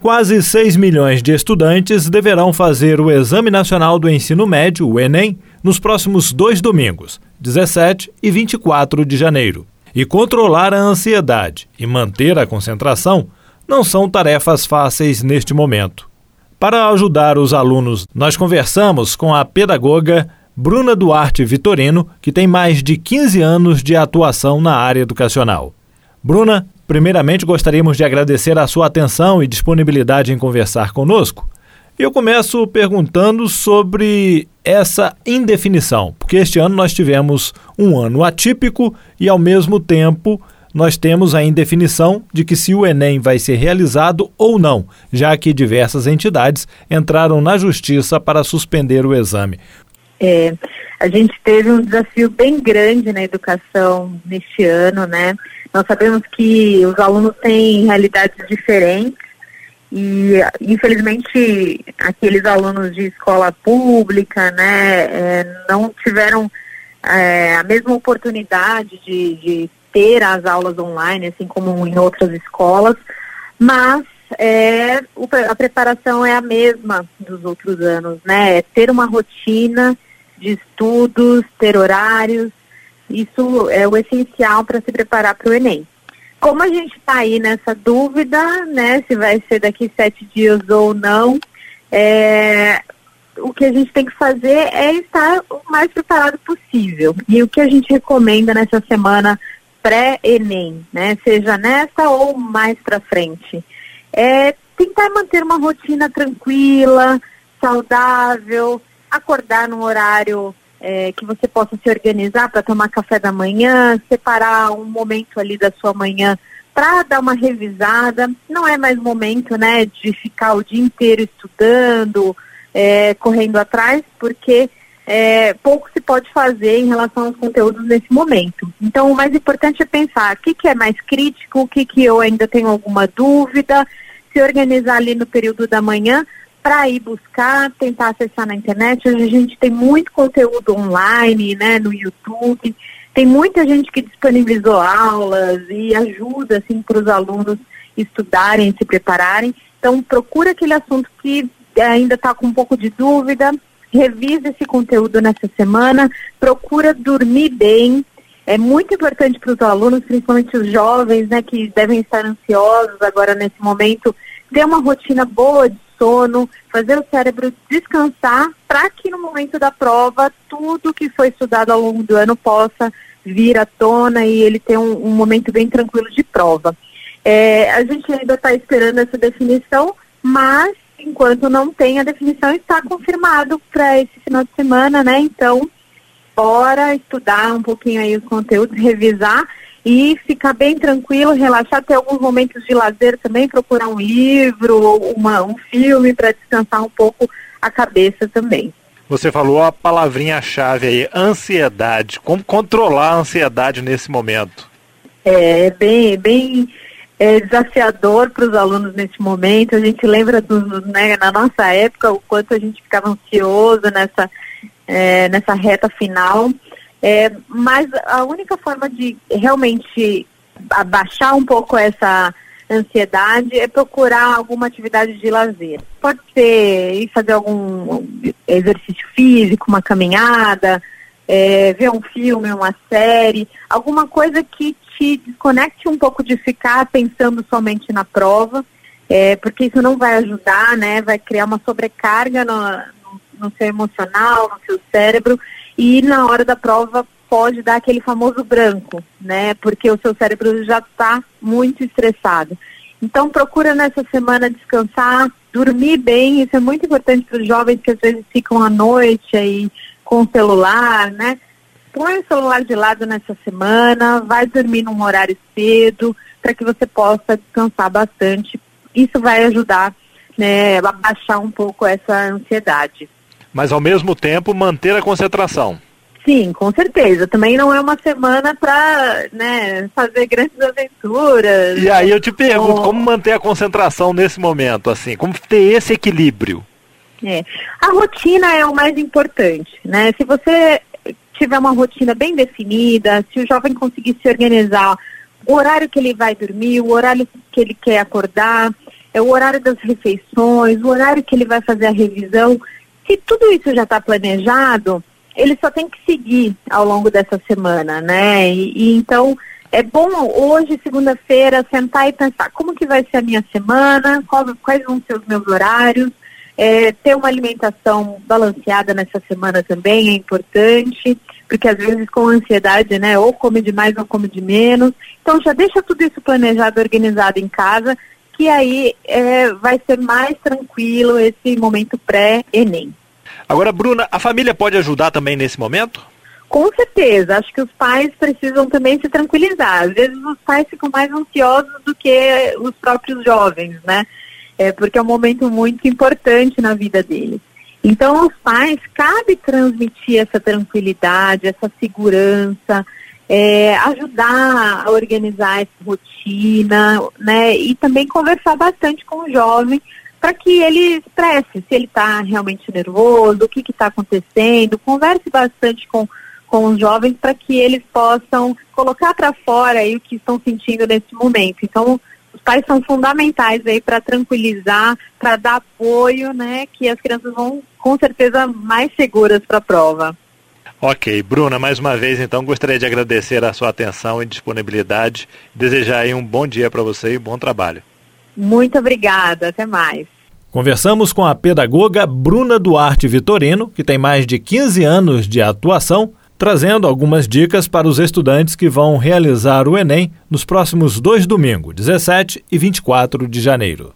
Quase 6 milhões de estudantes deverão fazer o Exame Nacional do Ensino Médio, o Enem, nos próximos dois domingos, 17 e 24 de janeiro. E controlar a ansiedade e manter a concentração não são tarefas fáceis neste momento. Para ajudar os alunos, nós conversamos com a pedagoga Bruna Duarte Vitorino, que tem mais de 15 anos de atuação na área educacional. Bruna, primeiramente gostaríamos de agradecer a sua atenção e disponibilidade em conversar conosco. Eu começo perguntando sobre essa indefinição, porque este ano nós tivemos um ano atípico e, ao mesmo tempo, nós temos a indefinição de que se o Enem vai ser realizado ou não, já que diversas entidades entraram na justiça para suspender o exame. É, a gente teve um desafio bem grande na educação neste ano, né? Nós sabemos que os alunos têm realidades diferentes e, infelizmente, aqueles alunos de escola pública, né, é, não tiveram é, a mesma oportunidade de, de ter as aulas online, assim como em outras escolas, mas é, a preparação é a mesma dos outros anos, né? É ter uma rotina de estudos, ter horários, isso é o essencial para se preparar para o Enem. Como a gente está aí nessa dúvida, né, se vai ser daqui sete dias ou não, é, o que a gente tem que fazer é estar o mais preparado possível. E o que a gente recomenda nessa semana pré-ENEM, né, seja nessa ou mais para frente, é tentar manter uma rotina tranquila, saudável, acordar num horário é, que você possa se organizar para tomar café da manhã, separar um momento ali da sua manhã para dar uma revisada. Não é mais momento, né, de ficar o dia inteiro estudando, é, correndo atrás, porque é, pouco se pode fazer em relação aos conteúdos nesse momento. Então, o mais importante é pensar o que, que é mais crítico, o que, que eu ainda tenho alguma dúvida, se organizar ali no período da manhã para ir buscar, tentar acessar na internet. Hoje a gente tem muito conteúdo online, né, no YouTube. Tem muita gente que disponibilizou aulas e ajuda assim para os alunos estudarem, se prepararem. Então procura aquele assunto que ainda está com um pouco de dúvida, revisa esse conteúdo nessa semana, procura dormir bem. É muito importante para os alunos, principalmente os jovens, né, que devem estar ansiosos agora nesse momento, ter uma rotina boa de sono, fazer o cérebro descansar para que no momento da prova tudo que foi estudado ao longo do ano possa vir à tona e ele ter um, um momento bem tranquilo de prova. É, a gente ainda está esperando essa definição, mas enquanto não tem a definição, está confirmado para esse final de semana, né? Então, bora estudar um pouquinho aí os conteúdos, revisar e ficar bem tranquilo, relaxar, ter alguns momentos de lazer também, procurar um livro, uma, um filme para descansar um pouco a cabeça também. Você falou a palavrinha-chave aí, ansiedade. Como controlar a ansiedade nesse momento? É bem, bem é, desafiador para os alunos nesse momento. A gente lembra do, né, na nossa época o quanto a gente ficava ansioso nessa, é, nessa reta final. É, mas a única forma de realmente abaixar um pouco essa ansiedade é procurar alguma atividade de lazer. Pode ser ir fazer algum exercício físico, uma caminhada, é, ver um filme, uma série, alguma coisa que te desconecte um pouco de ficar pensando somente na prova, é, porque isso não vai ajudar, né? Vai criar uma sobrecarga no, no, no seu emocional, no seu cérebro e na hora da prova pode dar aquele famoso branco, né? Porque o seu cérebro já está muito estressado. Então procura nessa semana descansar, dormir bem, isso é muito importante para os jovens que às vezes ficam à noite aí com o celular, né? Põe o celular de lado nessa semana, vai dormir num horário cedo, para que você possa descansar bastante. Isso vai ajudar né, a baixar um pouco essa ansiedade mas ao mesmo tempo manter a concentração. Sim, com certeza. Também não é uma semana para né, fazer grandes aventuras. E aí eu te pergunto, ou... como manter a concentração nesse momento, assim? Como ter esse equilíbrio? É. A rotina é o mais importante, né? Se você tiver uma rotina bem definida, se o jovem conseguir se organizar, o horário que ele vai dormir, o horário que ele quer acordar, é o horário das refeições, o horário que ele vai fazer a revisão. Se tudo isso já está planejado, ele só tem que seguir ao longo dessa semana, né? E, e então é bom hoje, segunda-feira, sentar e pensar como que vai ser a minha semana, qual, quais vão ser os meus horários, é, ter uma alimentação balanceada nessa semana também é importante, porque às vezes com ansiedade, né, ou come demais ou come de menos. Então já deixa tudo isso planejado, organizado em casa, que aí é, vai ser mais tranquilo esse momento pré-ENEM. Agora, Bruna, a família pode ajudar também nesse momento? Com certeza, acho que os pais precisam também se tranquilizar. Às vezes os pais ficam mais ansiosos do que os próprios jovens, né? É, porque é um momento muito importante na vida deles. Então, os pais, cabe transmitir essa tranquilidade, essa segurança, é, ajudar a organizar essa rotina, né? E também conversar bastante com o jovem para que ele expresse se ele está realmente nervoso, o que está acontecendo, converse bastante com, com os jovens para que eles possam colocar para fora aí o que estão sentindo nesse momento. Então, os pais são fundamentais aí para tranquilizar, para dar apoio, né, que as crianças vão com certeza mais seguras para a prova. Ok, Bruna, mais uma vez então gostaria de agradecer a sua atenção e disponibilidade, desejar aí um bom dia para você e um bom trabalho. Muito obrigada, até mais. Conversamos com a pedagoga Bruna Duarte Vitorino, que tem mais de 15 anos de atuação, trazendo algumas dicas para os estudantes que vão realizar o Enem nos próximos dois domingos, 17 e 24 de janeiro.